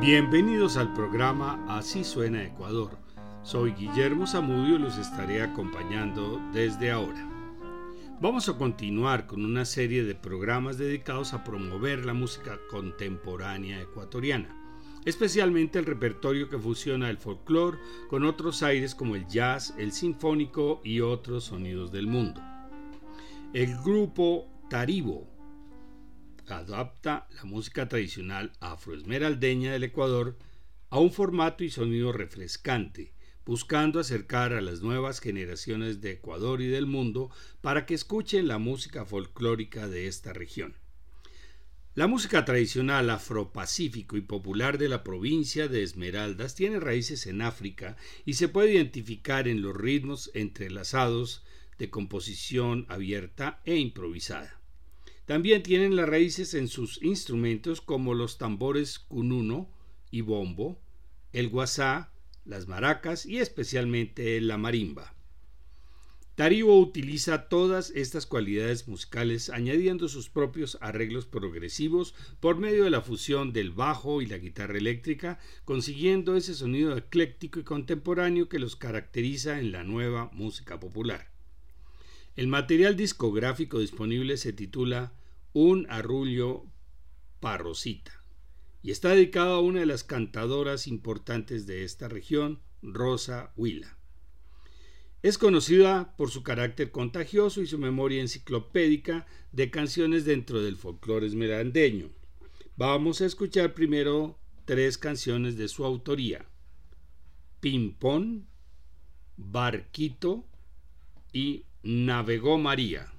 Bienvenidos al programa Así suena Ecuador. Soy Guillermo Zamudio y los estaré acompañando desde ahora. Vamos a continuar con una serie de programas dedicados a promover la música contemporánea ecuatoriana, especialmente el repertorio que fusiona el folclore con otros aires como el jazz, el sinfónico y otros sonidos del mundo. El grupo Taribo adapta la música tradicional afroesmeraldeña del Ecuador a un formato y sonido refrescante, buscando acercar a las nuevas generaciones de Ecuador y del mundo para que escuchen la música folclórica de esta región. La música tradicional afropacífico y popular de la provincia de Esmeraldas tiene raíces en África y se puede identificar en los ritmos entrelazados de composición abierta e improvisada. También tienen las raíces en sus instrumentos como los tambores cununo y bombo, el guasá, las maracas y especialmente la marimba. Taribo utiliza todas estas cualidades musicales añadiendo sus propios arreglos progresivos por medio de la fusión del bajo y la guitarra eléctrica, consiguiendo ese sonido ecléctico y contemporáneo que los caracteriza en la nueva música popular. El material discográfico disponible se titula un arrullo parrosita y está dedicado a una de las cantadoras importantes de esta región, Rosa Huila. Es conocida por su carácter contagioso y su memoria enciclopédica de canciones dentro del folclore esmerandeño. Vamos a escuchar primero tres canciones de su autoría: Pimpón, Barquito y Navegó María.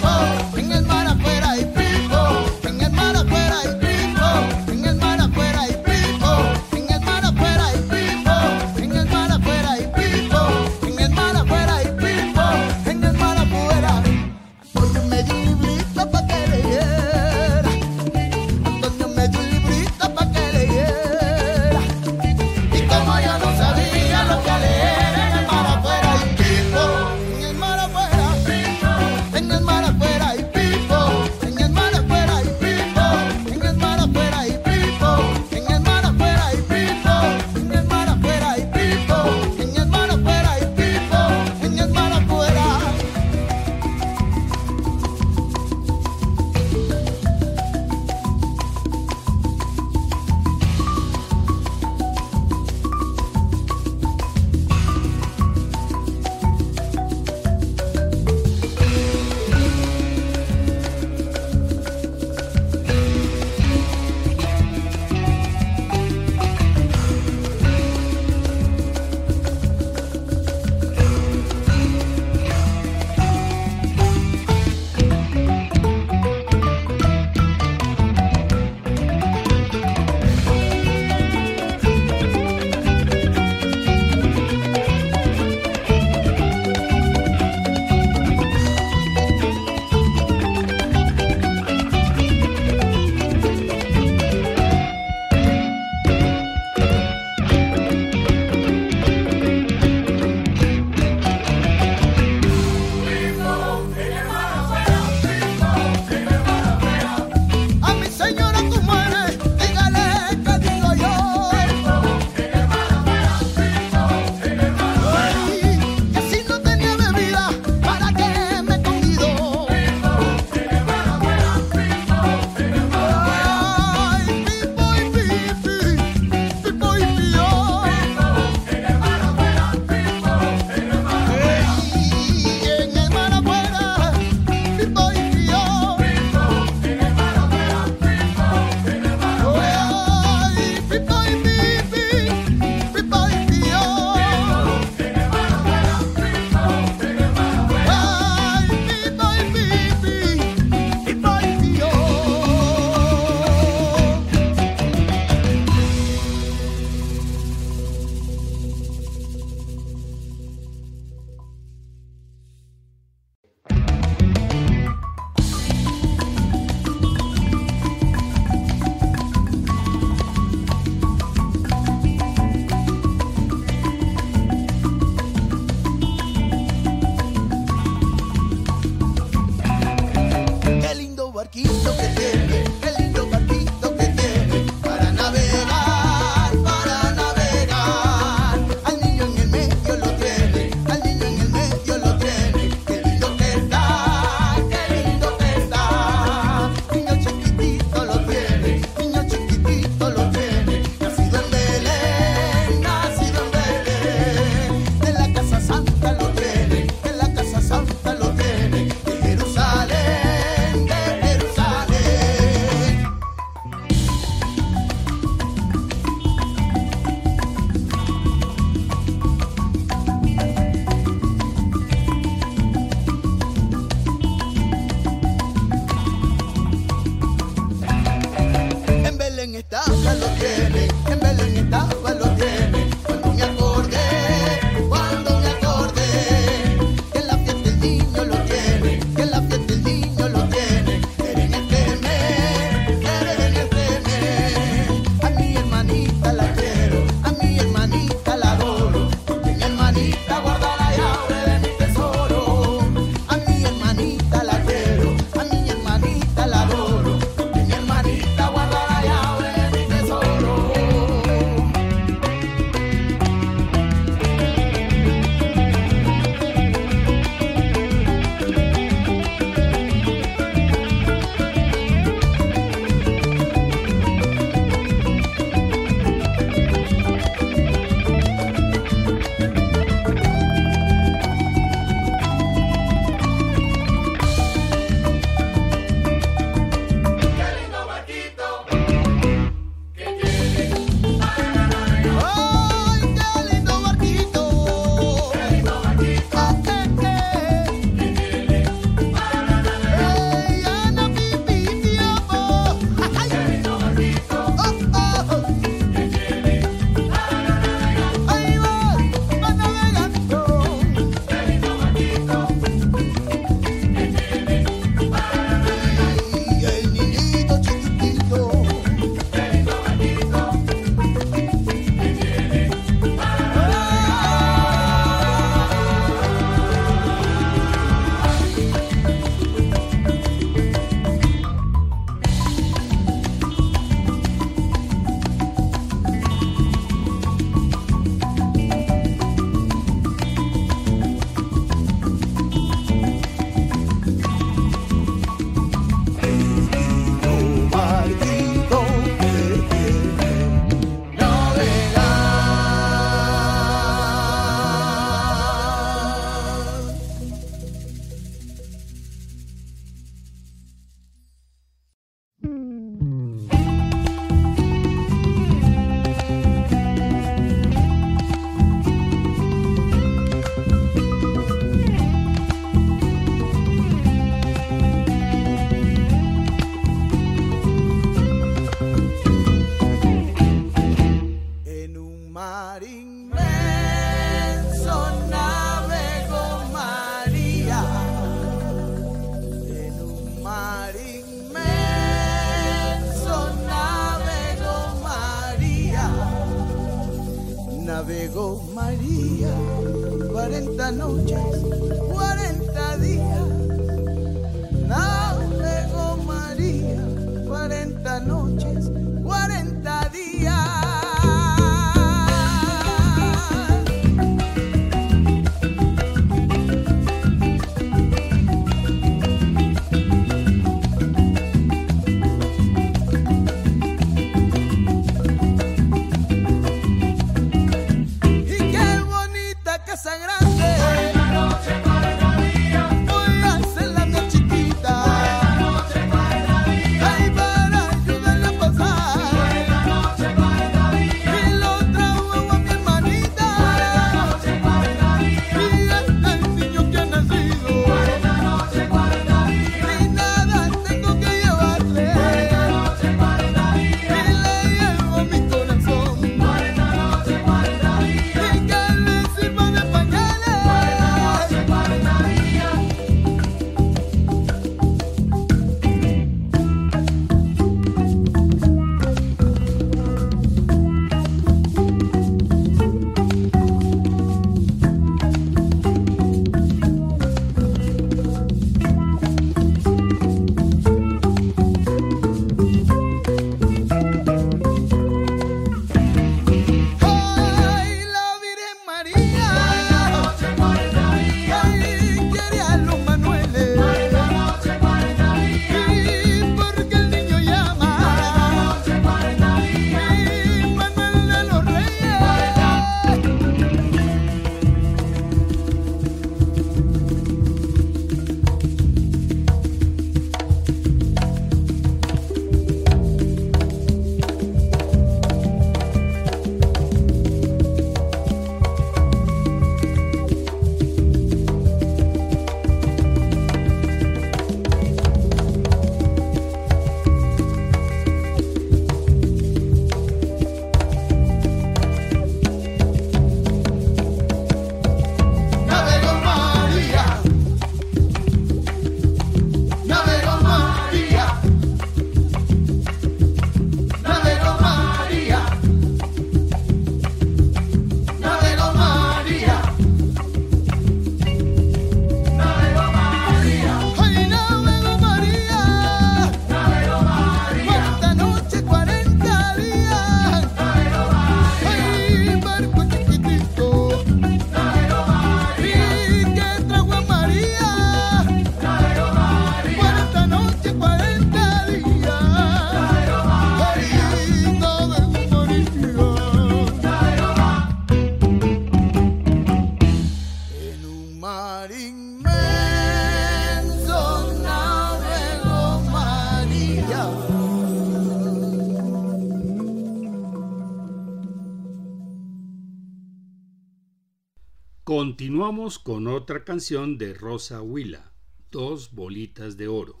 Continuamos con otra canción de Rosa Huila, Dos bolitas de oro.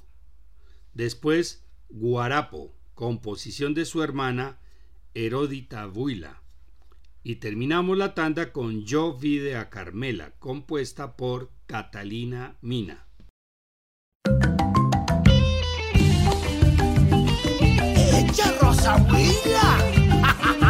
Después, Guarapo, composición de su hermana Heródita Huila. Y terminamos la tanda con Yo vide a Carmela, compuesta por Catalina Mina. ¡Echa Rosa Huila!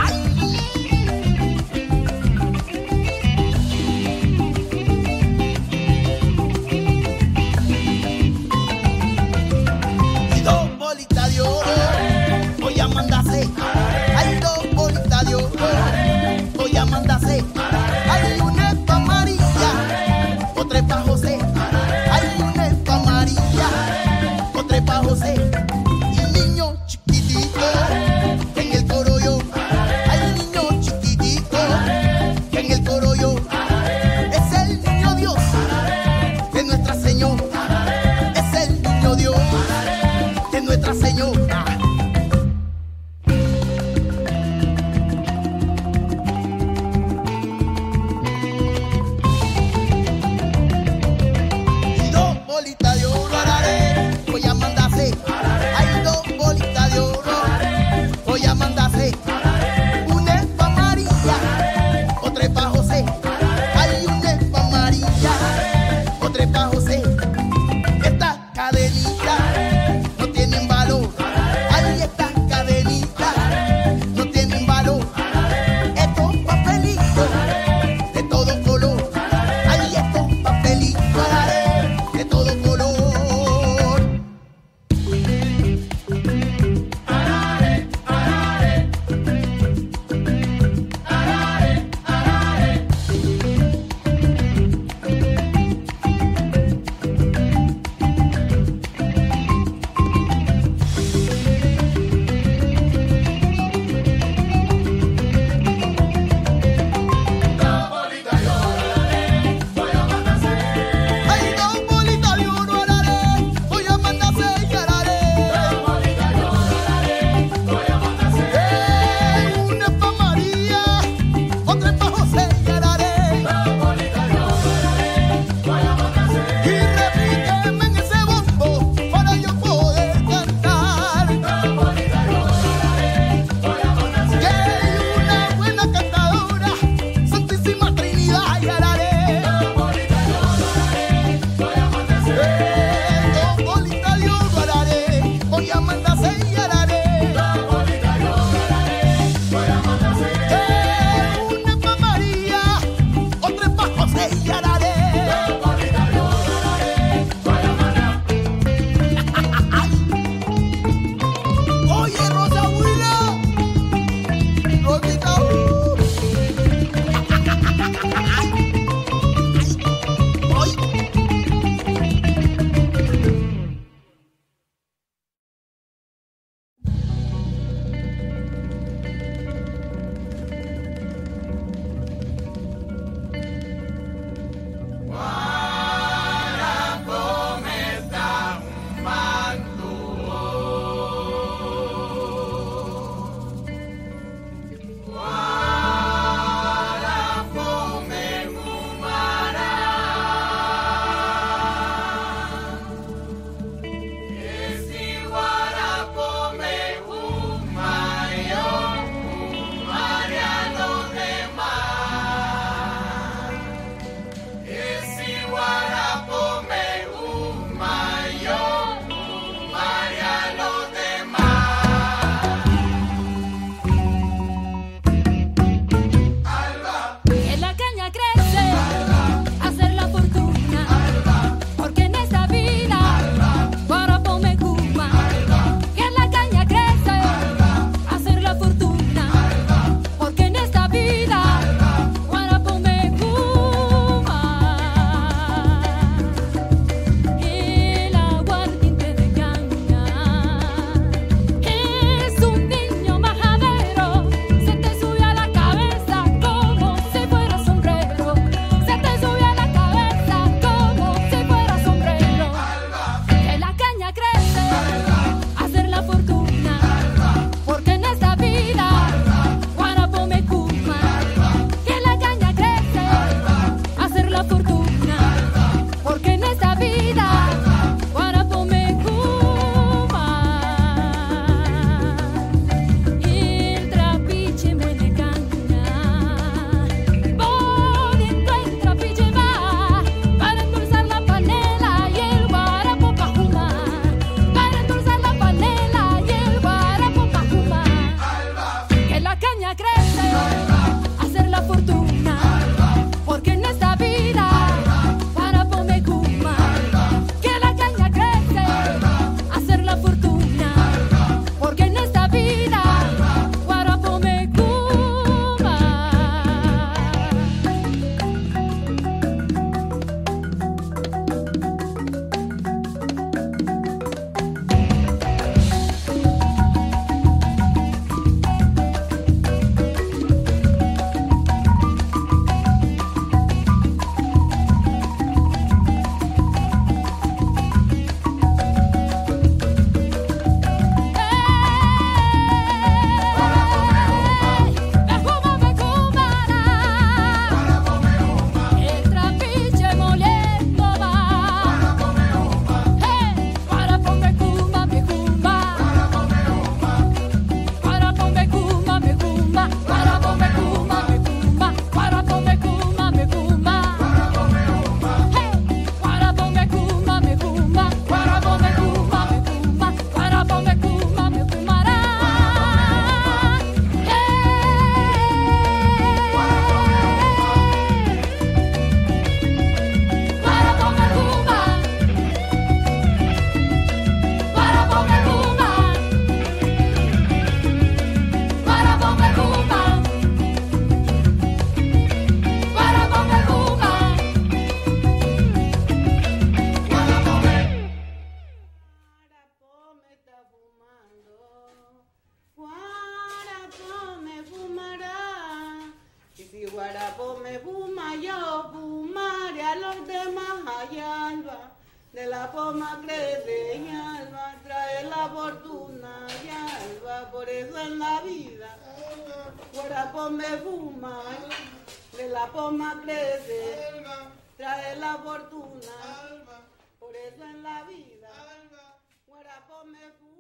fuma, de la poma crece, trae la fortuna, por eso en la vida, muera me fuma.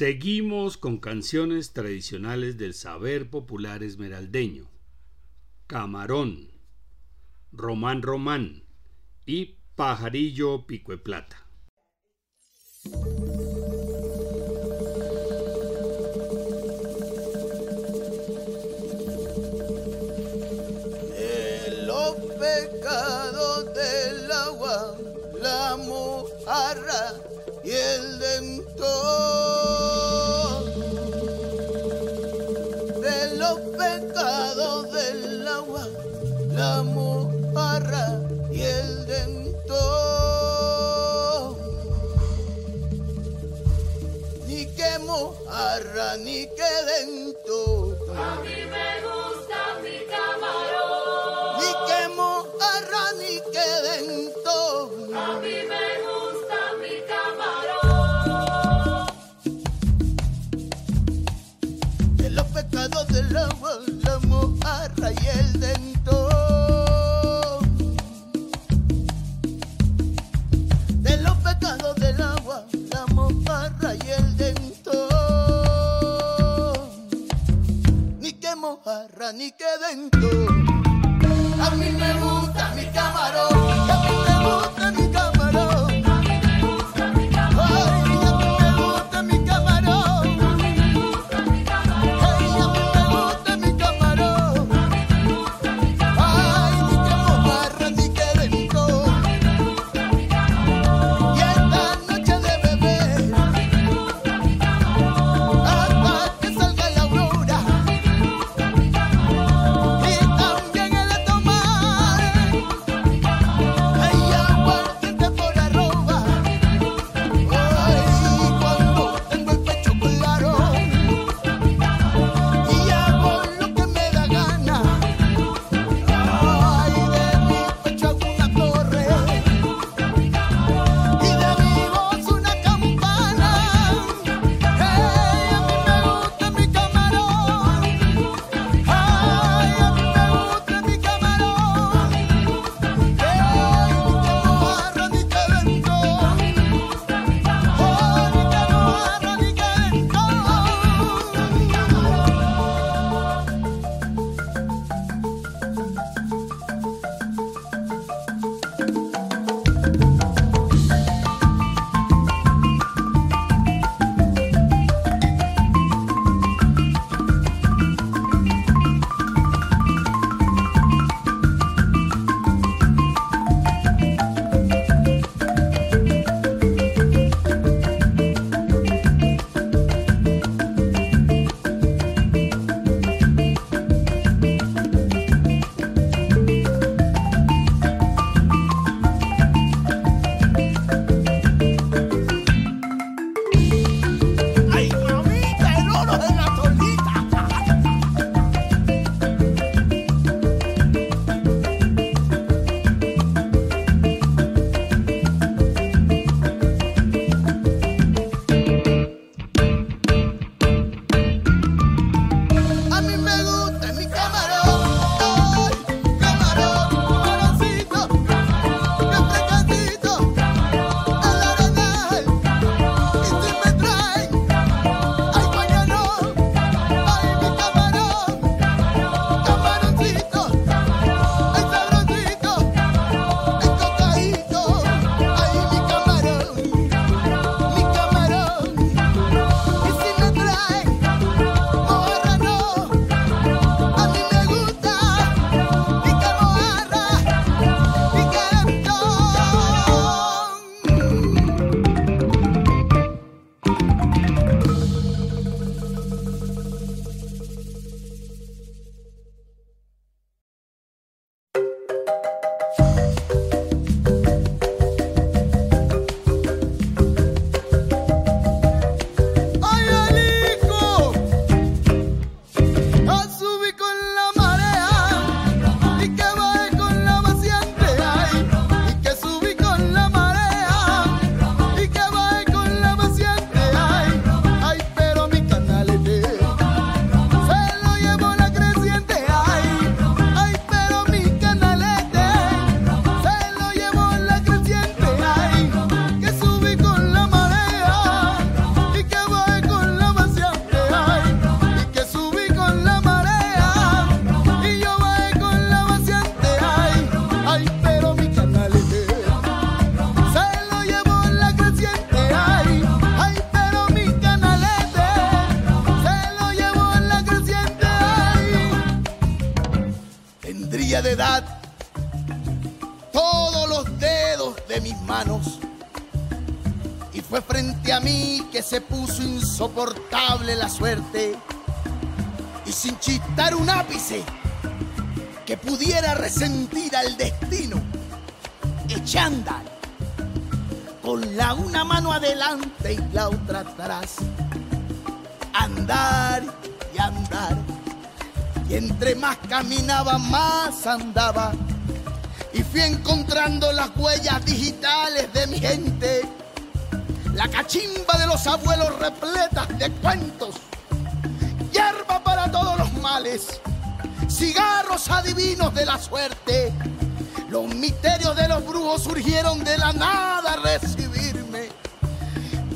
Seguimos con canciones tradicionales del saber popular esmeraldeño. Camarón, Román Román y Pajarillo Pico de Plata. Los pecados del agua, la mojarra y el dentor de los pecados del agua, la mojarra y el dentor. Ni que mojarra ni que dentor. A mí me gusta. y el dentón. De los pecados del agua, la mojarra y el dentón. Ni que mojarra, ni que dentón. A mí me gusta mi camarón, a mí me gusta. Se puso insoportable la suerte. Y sin chistar un ápice que pudiera resentir al destino, eché a andar con la una mano adelante y la otra atrás. Andar y andar. Y entre más caminaba, más andaba. Y fui encontrando las huellas digitales de mi gente. La cachimba de los abuelos repletas de cuentos. Hierba para todos los males. Cigarros adivinos de la suerte. Los misterios de los brujos surgieron de la nada a recibirme.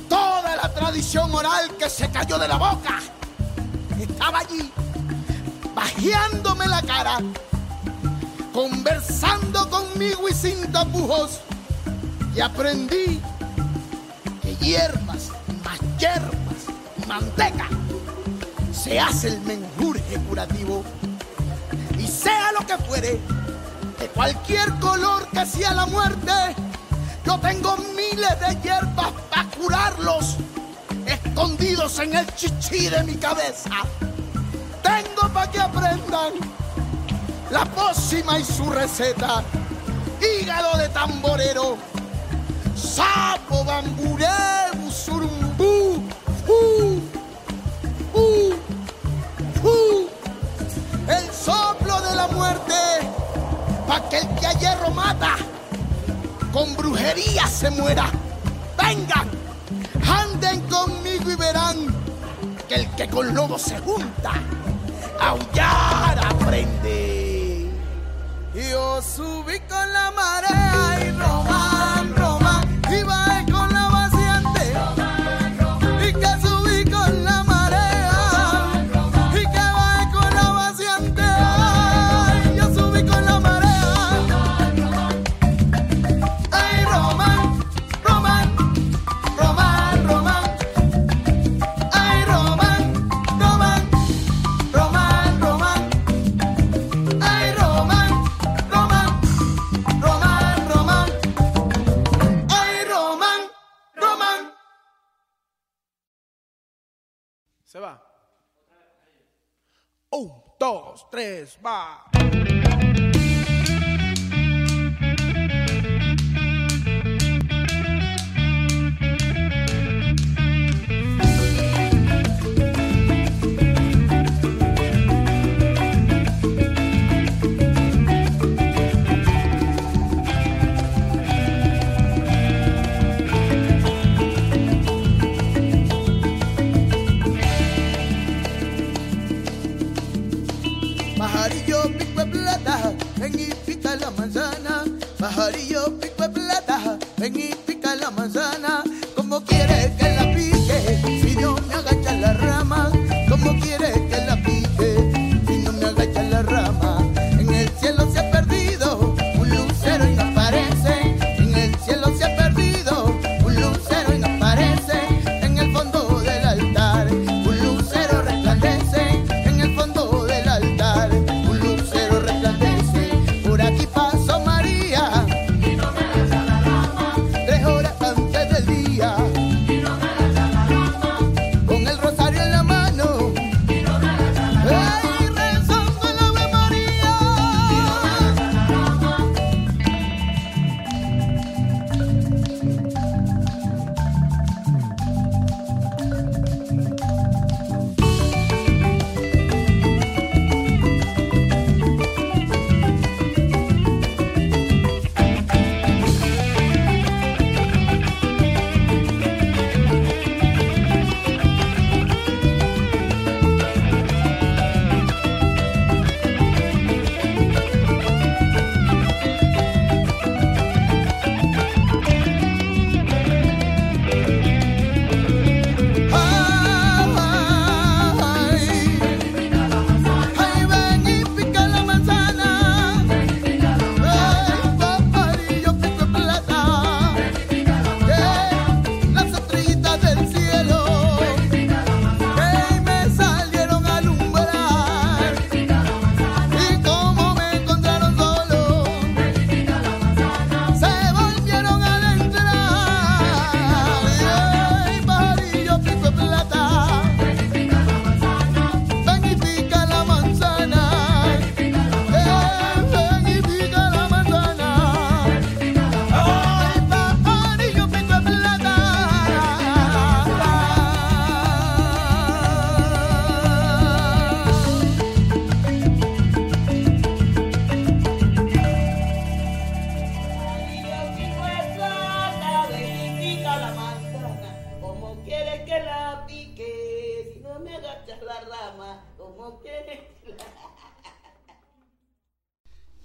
Toda la tradición oral que se cayó de la boca estaba allí, bajeándome la cara, conversando conmigo y sin tapujos. Y aprendí hierbas, más hierbas manteca se hace el menjurje curativo. Y sea lo que fuere, de cualquier color que sea la muerte, yo tengo miles de hierbas para curarlos, escondidos en el chichi de mi cabeza. Tengo para que aprendan la pócima y su receta. Hígado de tamborero, sapo, bamburé, surumbú, uh, uh, uh. el soplo de la muerte, para que el que a hierro mata, con brujería se muera. Vengan, anden conmigo y verán que el que con lobo se junta, aullar aprende. Yo subí con la marea y Román, dos, tres, va. Ven y la manzana. Pajarillo pico de plata, ven y la manzana.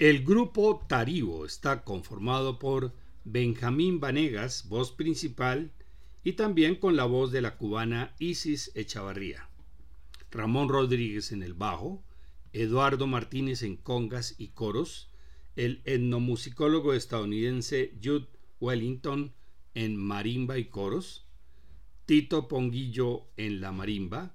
El grupo Taribo está conformado por Benjamín Vanegas, voz principal, y también con la voz de la cubana Isis Echavarría. Ramón Rodríguez en el bajo, Eduardo Martínez en congas y coros, el etnomusicólogo estadounidense Jude Wellington en marimba y coros, Tito Ponguillo en la marimba,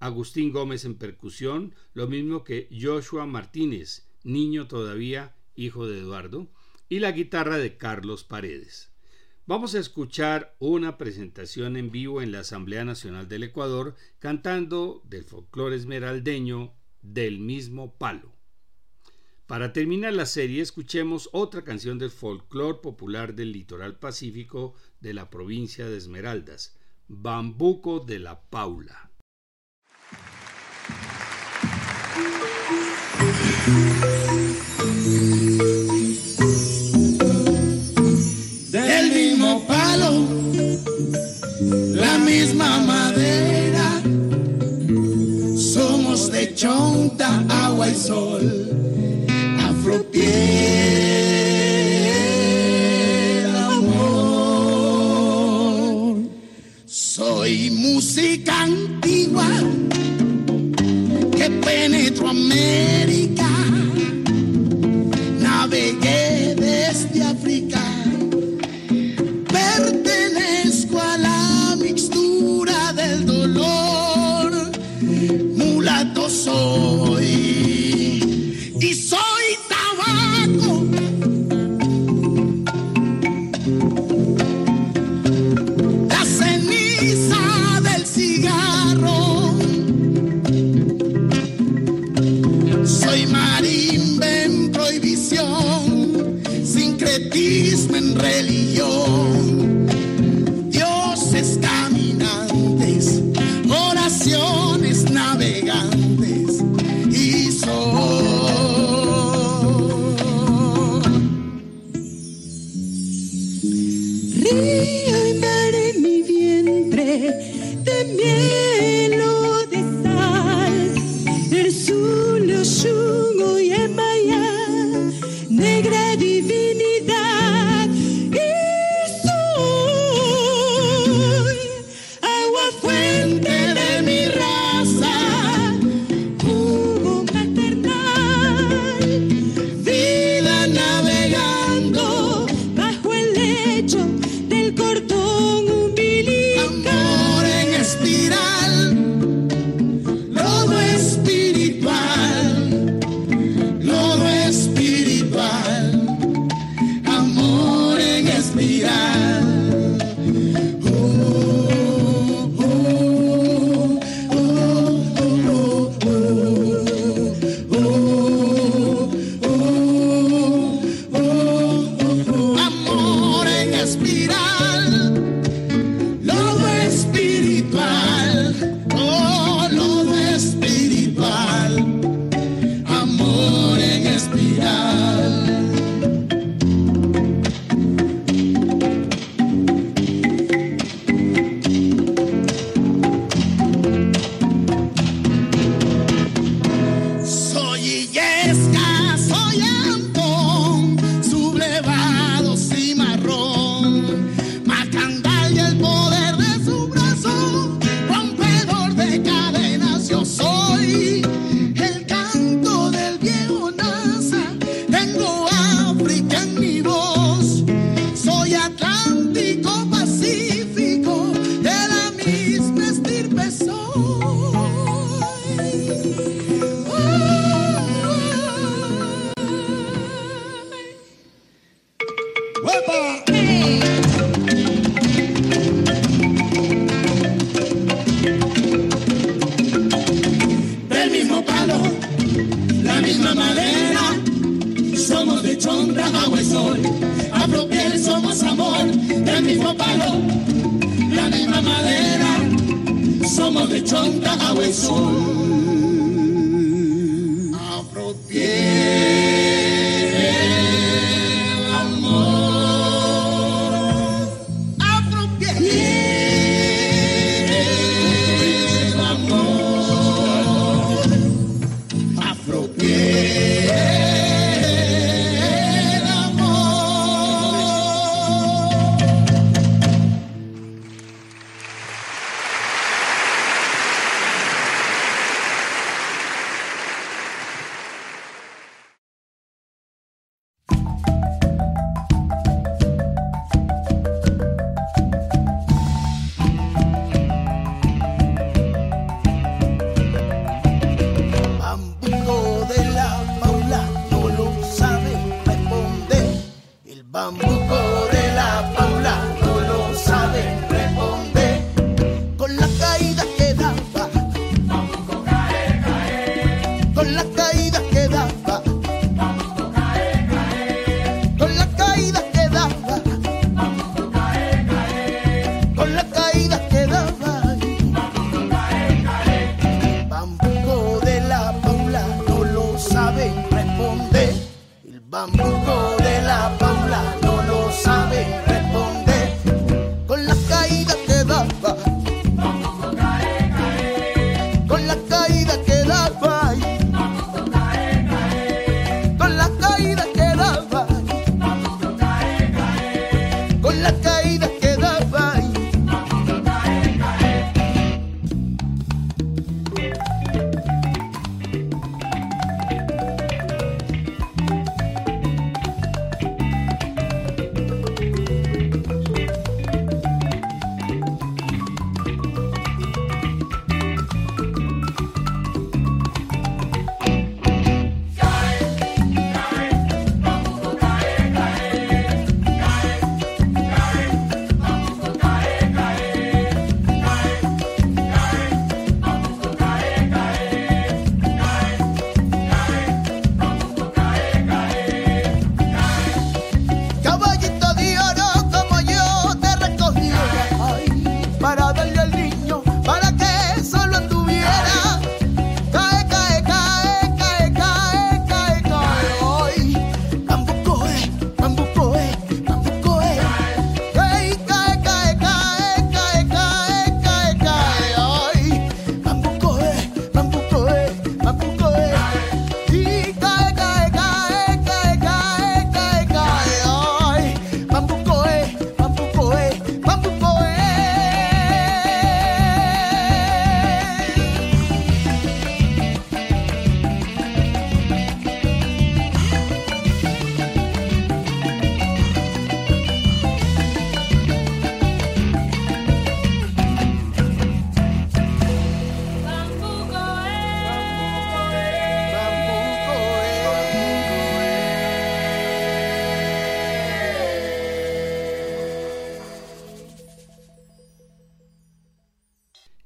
Agustín Gómez en percusión, lo mismo que Joshua Martínez, niño todavía, hijo de Eduardo, y la guitarra de Carlos Paredes. Vamos a escuchar una presentación en vivo en la Asamblea Nacional del Ecuador cantando del folclore esmeraldeño del mismo palo. Para terminar la serie, escuchemos otra canción del folclore popular del litoral pacífico de la provincia de Esmeraldas, Bambuco de la Paula. Del mismo palo, la misma madera. Somos de chonta, agua y sol, afropiel, amor. Soy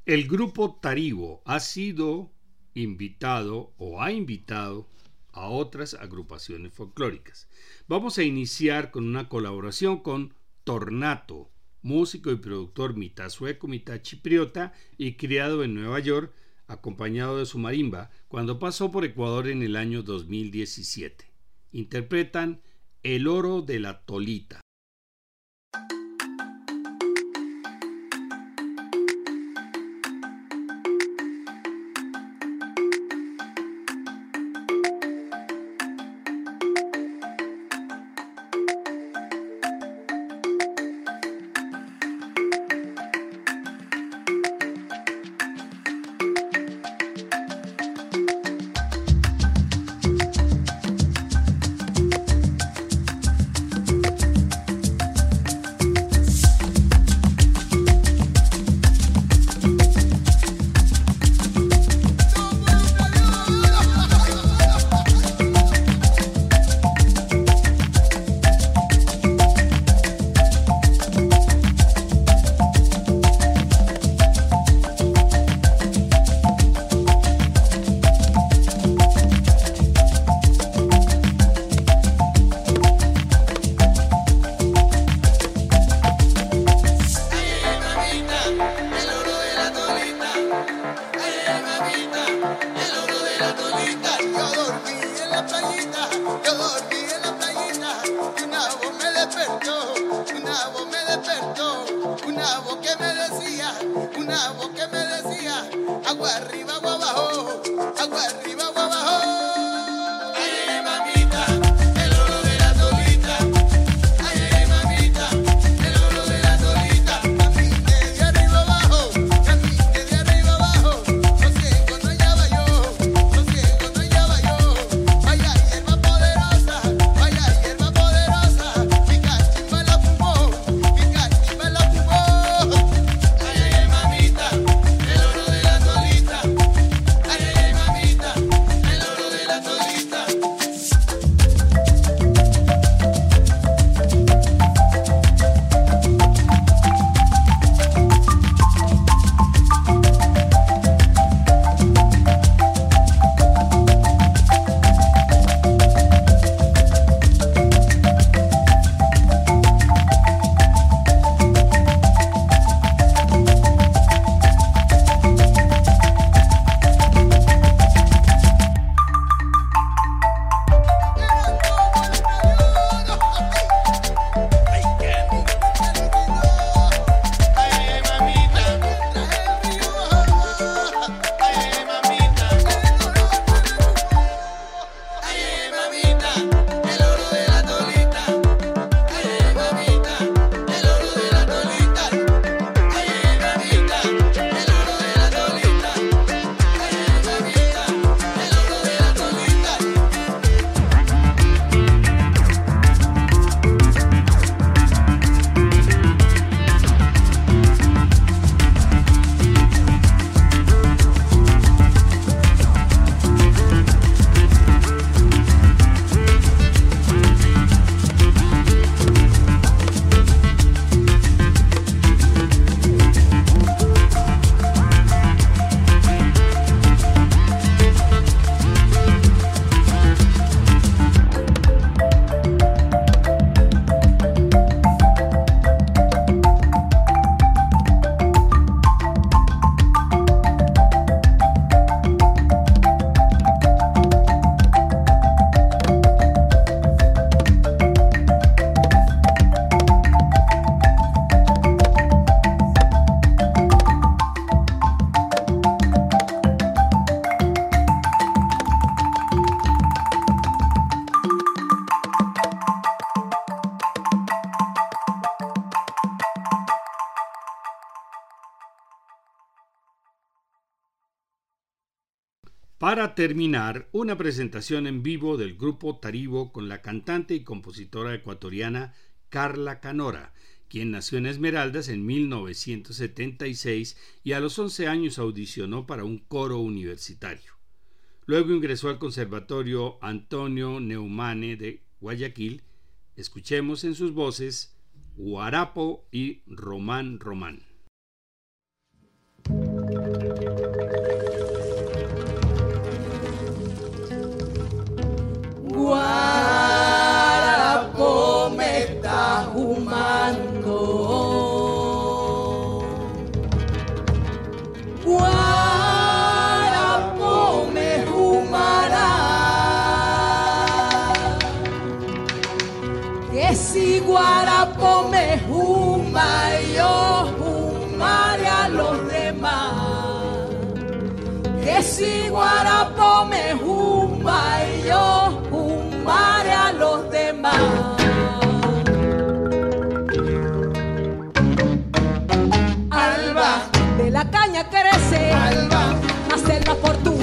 El grupo Taribo ha sido invitado o ha invitado a otras agrupaciones folclóricas. Vamos a iniciar con una colaboración con Tornato, músico y productor mitad sueco, mitad chipriota y criado en Nueva York, acompañado de su marimba, cuando pasó por Ecuador en el año 2017. Interpretan El oro de la tolita. terminar, una presentación en vivo del grupo Taribo con la cantante y compositora ecuatoriana Carla Canora, quien nació en Esmeraldas en 1976 y a los 11 años audicionó para un coro universitario. Luego ingresó al Conservatorio Antonio Neumane de Guayaquil. Escuchemos en sus voces Guarapo y Román Román. guarapo me está fumando. Guarapo me fumará. Que si guarapo me fuma, yo fumaré a los demás. Que si guarapo de la fortuna.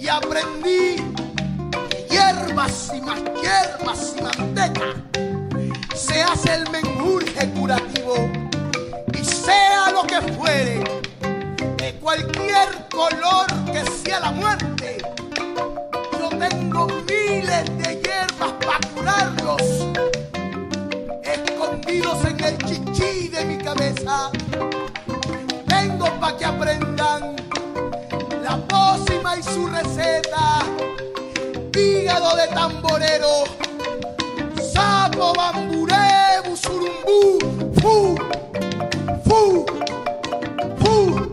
Y aprendí que hierbas y más hierbas y manteca se hace el menjurje curativo, y sea lo que fuere, de cualquier color que sea la muerte, yo tengo miles de hierbas para curarlos escondidos en el chichi de mi cabeza. Vengo pa' que aprendan y su receta. Hígado de tamborero, sapo, bamburé, busurumbú, fu, fu, fu.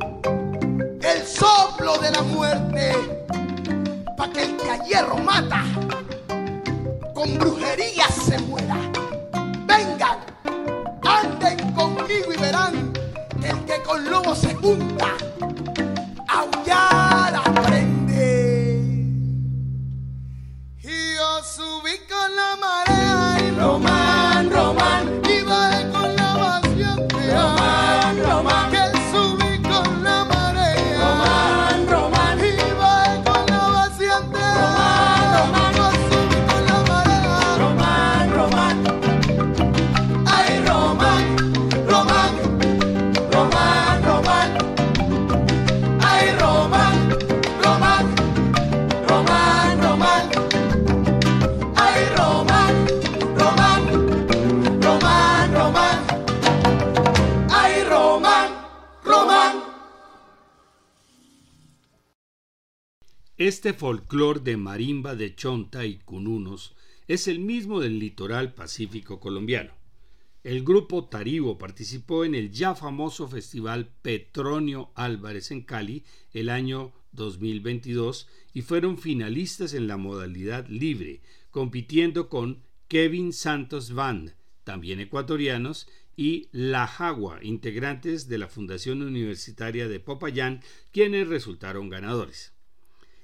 El soplo de la muerte, pa' que el que a hierro mata, con brujería se muera vengan, anden conmigo y verán el que con lobo se junta, Este folclor de marimba de chonta y cununos es el mismo del litoral pacífico colombiano. El grupo Taribo participó en el ya famoso festival Petronio Álvarez en Cali el año 2022 y fueron finalistas en la modalidad libre, compitiendo con Kevin Santos Band, también ecuatorianos, y La Jagua, integrantes de la Fundación Universitaria de Popayán, quienes resultaron ganadores.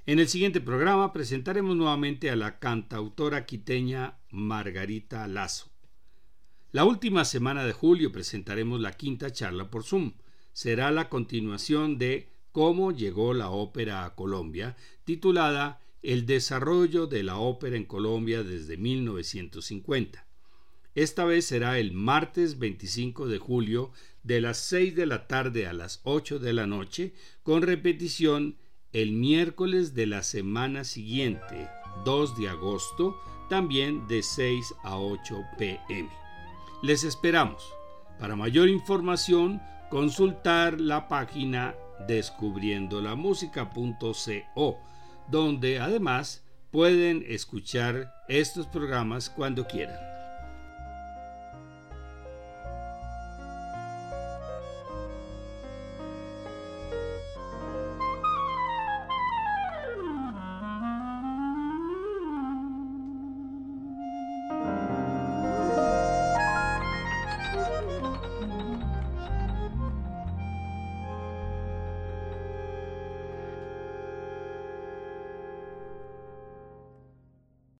En el siguiente programa presentaremos nuevamente a la cantautora quiteña Margarita Lazo. La última semana de julio presentaremos la quinta charla por Zoom. Será la continuación de Cómo llegó la ópera a Colombia, titulada El desarrollo de la ópera en Colombia desde 1950. Esta vez será el martes 25 de julio de las 6 de la tarde a las 8 de la noche, con repetición el miércoles de la semana siguiente, 2 de agosto, también de 6 a 8 pm. Les esperamos. Para mayor información, consultar la página descubriendolamusica.co, donde además pueden escuchar estos programas cuando quieran.